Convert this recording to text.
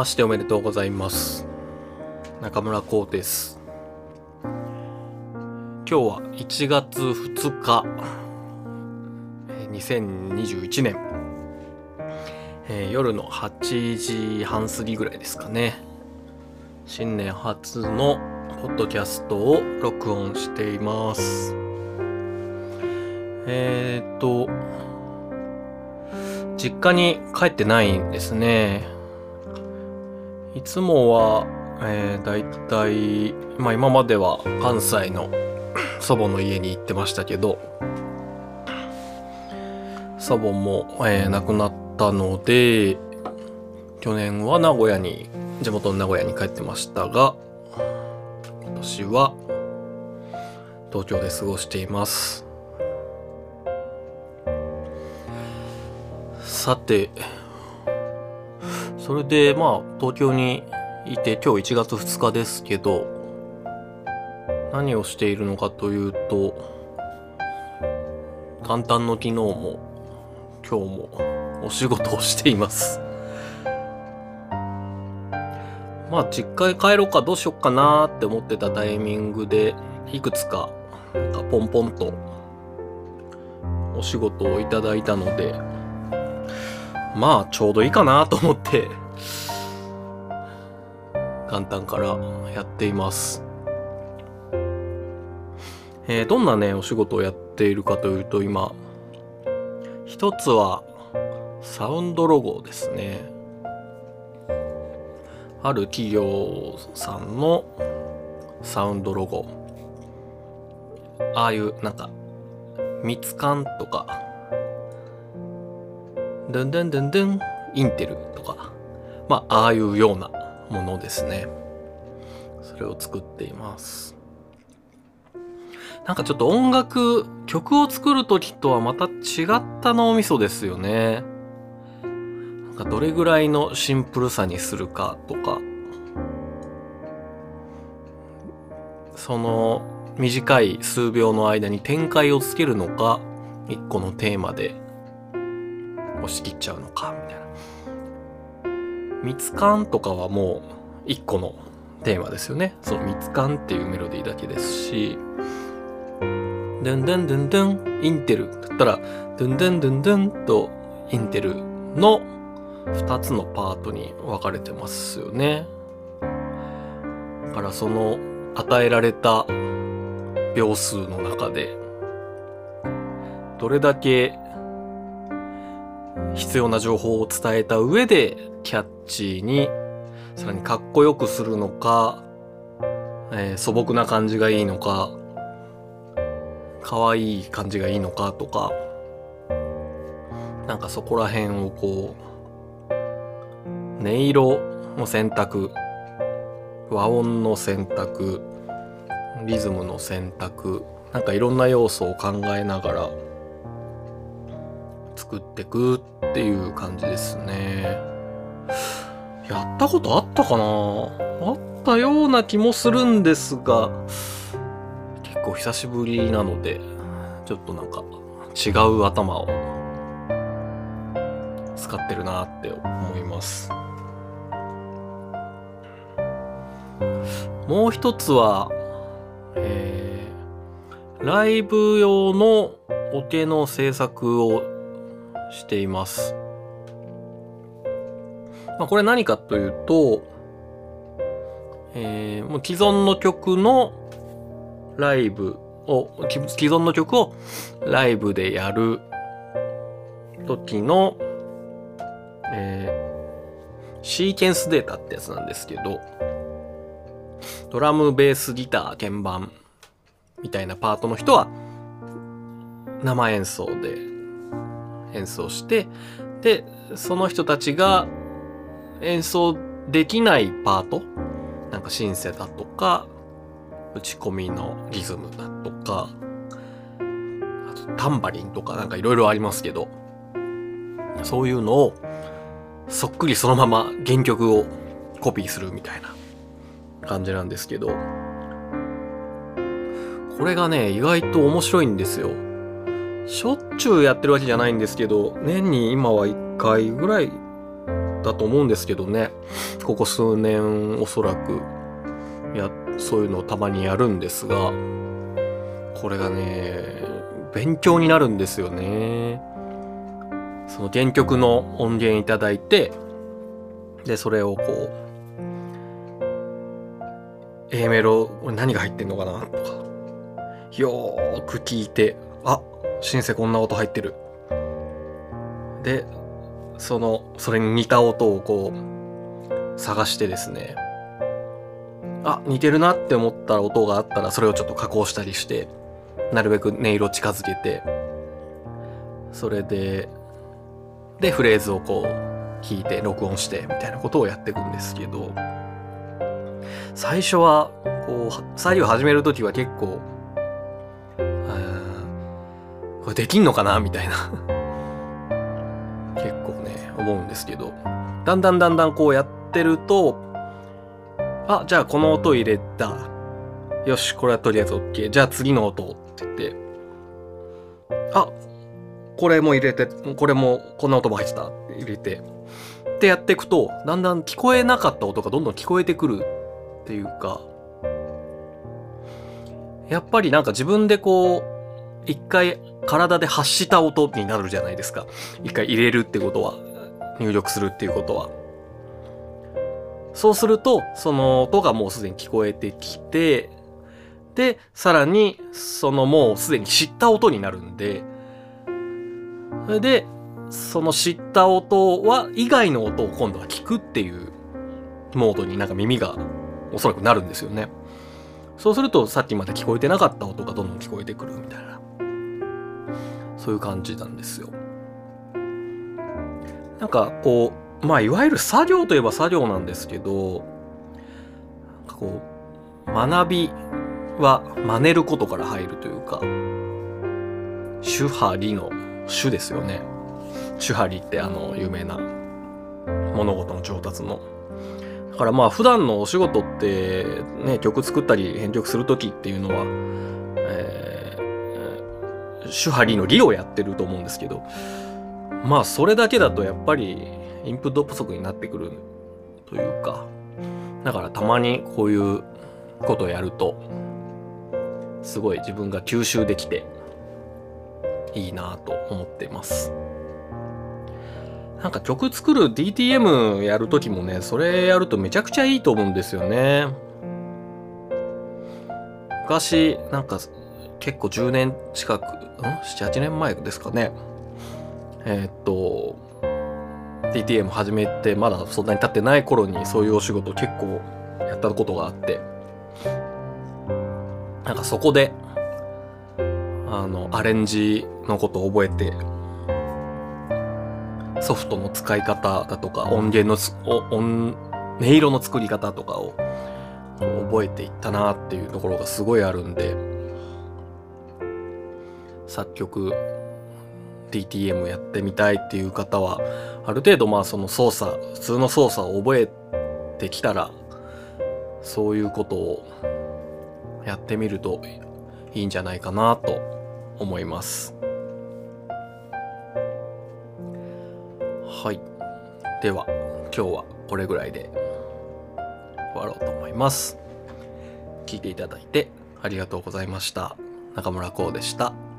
ましておめでとうございます。中村光です。今日は1月2日、えー2021年、えー夜の8時半過ぎぐらいですかね。新年初のポッドキャストを録音しています。えーっと、実家に帰ってないんですね。いつもは、えー、だいたい、まあ今までは関西の祖母の家に行ってましたけど、祖母も、えー亡くなったので、去年は名古屋に、地元の名古屋に帰ってましたが、今年は東京で過ごしています。さて、それでまあ東京にいて今日1月2日ですけど何をしているのかというと元旦の昨日も今日もお仕事をしています。まあ実家へ帰ろうかどうしよっかなって思ってたタイミングでいくつかなんかポンポンとお仕事をいただいたのでまあちょうどいいかなと思って元旦からやっています。えーどんなね、お仕事をやっているかというと今、一つはサウンドロゴですね。ある企業さんのサウンドロゴ。ああいうなんか、蜜柑とか、ドゥンドゥンドゥンドゥン、インテルとか、まあ、ああいうようなものですね。それを作っています。なんかちょっと音楽、曲を作るときとはまた違った脳みそですよね。なんかどれぐらいのシンプルさにするかとか、その短い数秒の間に展開をつけるのか、一個のテーマで押し切っちゃうのか、みたいな。蜜柑とかはもう一個のテーマですよね。その蜜柑っていうメロディーだけですし、ドゥンドゥンドゥンドゥン、インテルだったら、ドゥンドゥンドゥンドゥンとインテルの二つのパートに分かれてますよね。だからその与えられた秒数の中で、どれだけ必要な情報を伝えた上でキャッチーにさらにかっこよくするのか、えー素朴な感じがいいのか可愛い感じがいいのかとかなんかそこら辺をこう音色の選択和音の選択リズムの選択なんかいろんな要素を考えながら作ってくっていう感じですね。やったことあったかな？あったような気もするんですが、結構久しぶりなので、ちょっとなんか違う頭を使ってるなって思います。もう一つは、えー、ライブ用のオケの制作をしています。まあ、これ何かというと、えーもう既存の曲のライブを、既存の曲をライブでやる時の、えーシーケンスデータってやつなんですけど、ドラム、ベース、ギター、鍵盤みたいなパートの人は生演奏で演奏して、で、その人たちが演奏できないパートなんかシンセだとか打ち込みのリズムだとかあとタンバリンとかなんかいろいろありますけどそういうのをそっくりそのまま原曲をコピーするみたいな感じなんですけどこれがね意外と面白いんですよ。しょっちゅうやってるわけじゃないんですけど年に今は1回ぐらいだと思うんですけどね。ここ数年おそらく、や、そういうのをたまにやるんですが、これがね、勉強になるんですよね。その原曲の音源いただいて、で、それをこう、A メロ、何が入ってんのかなとか、よーく聞いて、あ、シンセこんな音入ってる。で、その、それに似た音をこう、探してですね、あ、似てるなって思った音があったら、それをちょっと加工したりして、なるべく音色近づけて、それで、で、フレーズをこう、弾いて、録音して、みたいなことをやっていくんですけど、最初は、こう、作業始めるときは結構、これできんのかな？みたいな。結構ね、思うんですけど、だんだんだんだんこうやってると、あ、じゃあこの音入れた。よし、これはとりあえず OK。じゃあ次の音って言って、あ、これも入れて、これも、こんな音も入ってた。って入れて、ってやっていくと、だんだん聞こえなかった音がどんどん聞こえてくるっていうか、やっぱりなんか自分でこう、一回体で発した音になるじゃないですか。一回入れるってことは、入力するっていうことは。そうすると、その音がもうすでに聞こえてきて、で、さらに、そのもうすでに知った音になるんで、それで、その知った音は、以外の音を今度は聞くっていうモードになんか耳がおそらくなるんですよね。そうすると、さっきまで聞こえてなかった音がどんどん聞こえてくるみたいな。そういう感じなんですよ。なんかこう、まあいわゆる作業といえば作業なんですけど、こう、学びは真似ることから入るというか、手張りの手ですよね。手張りってあの有名な物事の上達の。だからまあ普段のお仕事ってね、曲作ったり編曲するときっていうのは、手張の理をやってると思うんですけど、まあそれだけだとやっぱりインプット不足になってくるというか、だからたまにこういうことをやると、すごい自分が吸収できていいなと思ってます。なんか曲作る DTM やるときもね、それやるとめちゃくちゃいいと思うんですよね。昔、なんか結構10年近く、ん ?7、8年前ですかね。えー、っと、DTM 始めてまだそんなに経ってない頃にそういうお仕事結構やったことがあって、なんかそこで、あの、アレンジのことを覚えて、ソフトの使い方だとか、音源の音、音色の作り方とかを覚えていったなっていうところがすごいあるんで、作曲 DTM やってみたいっていう方はある程度まあその操作普通の操作を覚えてきたらそういうことをやってみるといいんじゃないかなと思います。はい。では今日はこれぐらいで終わろうと思います。聞いていただいてありがとうございました。中村光でした。